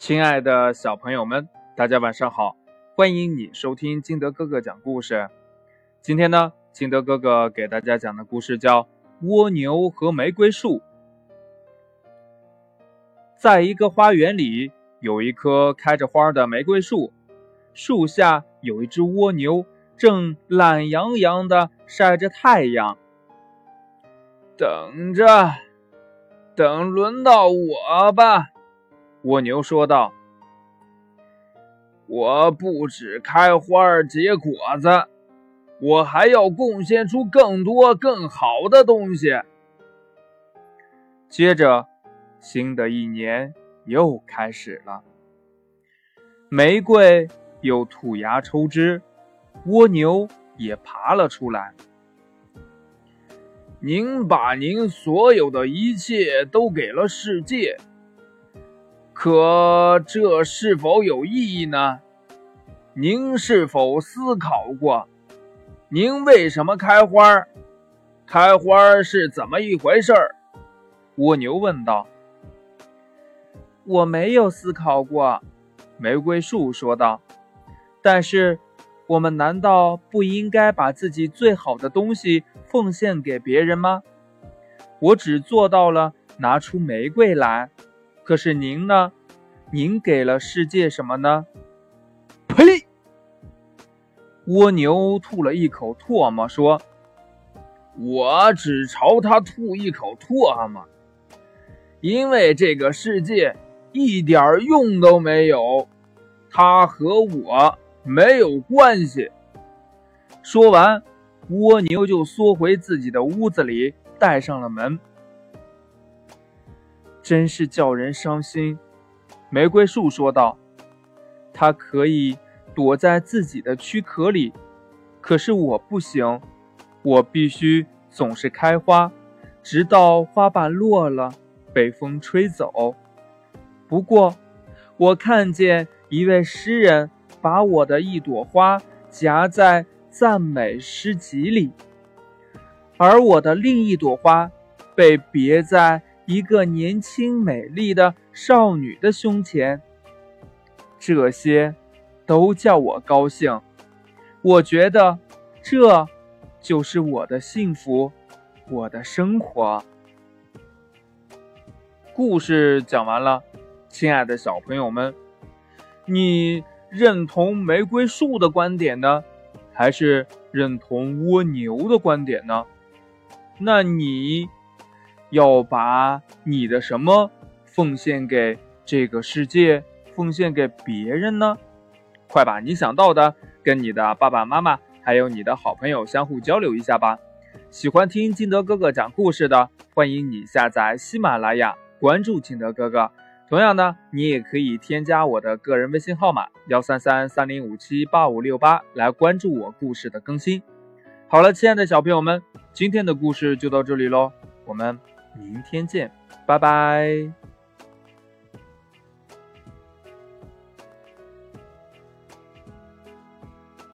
亲爱的小朋友们，大家晚上好！欢迎你收听金德哥哥讲故事。今天呢，金德哥哥给大家讲的故事叫《蜗牛和玫瑰树》。在一个花园里，有一棵开着花的玫瑰树，树下有一只蜗牛，正懒洋洋的晒着太阳，等着，等轮到我吧。蜗牛说道：“我不止开花结果子，我还要贡献出更多更好的东西。”接着，新的一年又开始了。玫瑰又吐芽抽枝，蜗牛也爬了出来。您把您所有的一切都给了世界。可这是否有意义呢？您是否思考过，您为什么开花？开花是怎么一回事？蜗牛问道。我没有思考过，玫瑰树说道。但是，我们难道不应该把自己最好的东西奉献给别人吗？我只做到了拿出玫瑰来。可是您呢？您给了世界什么呢？呸！蜗牛吐了一口唾沫，说：“我只朝他吐一口唾沫，因为这个世界一点用都没有，它和我没有关系。”说完，蜗牛就缩回自己的屋子里，带上了门。真是叫人伤心，玫瑰树说道：“它可以躲在自己的躯壳里，可是我不行，我必须总是开花，直到花瓣落了，被风吹走。不过，我看见一位诗人把我的一朵花夹在赞美诗集里，而我的另一朵花被别在。”一个年轻美丽的少女的胸前，这些都叫我高兴。我觉得这就是我的幸福，我的生活。故事讲完了，亲爱的小朋友们，你认同玫瑰树的观点呢，还是认同蜗牛的观点呢？那你？要把你的什么奉献给这个世界，奉献给别人呢？快把你想到的跟你的爸爸妈妈还有你的好朋友相互交流一下吧。喜欢听金德哥哥讲故事的，欢迎你下载喜马拉雅，关注金德哥哥。同样呢，你也可以添加我的个人微信号码幺三三三零五七八五六八来关注我故事的更新。好了，亲爱的小朋友们，今天的故事就到这里喽，我们。明天见，拜拜。